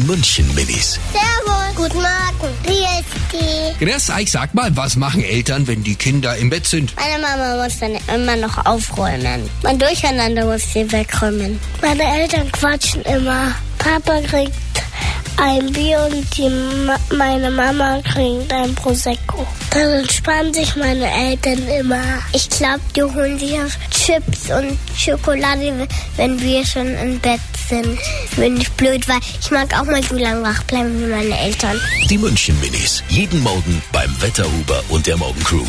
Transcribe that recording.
Die München-Minis. Servus. Guten Morgen. Wie ist die? Grüß euch, sag mal, was machen Eltern, wenn die Kinder im Bett sind? Meine Mama muss dann immer noch aufräumen. Mein Durcheinander muss sie wegräumen. Meine Eltern quatschen immer. Papa kriegt ein Bier und die Ma meine Mama kriegt ein Prosecco. Dann entspannen sich meine Eltern immer. Ich glaube, die holen sich auf Chips und Schokolade, wenn wir schon im Bett sind. Bin ich blöd, weil ich mag auch mal so lange wach bleiben wie meine Eltern. Die München-Minis. Jeden Morgen beim Wetterhuber und der Morgencrew.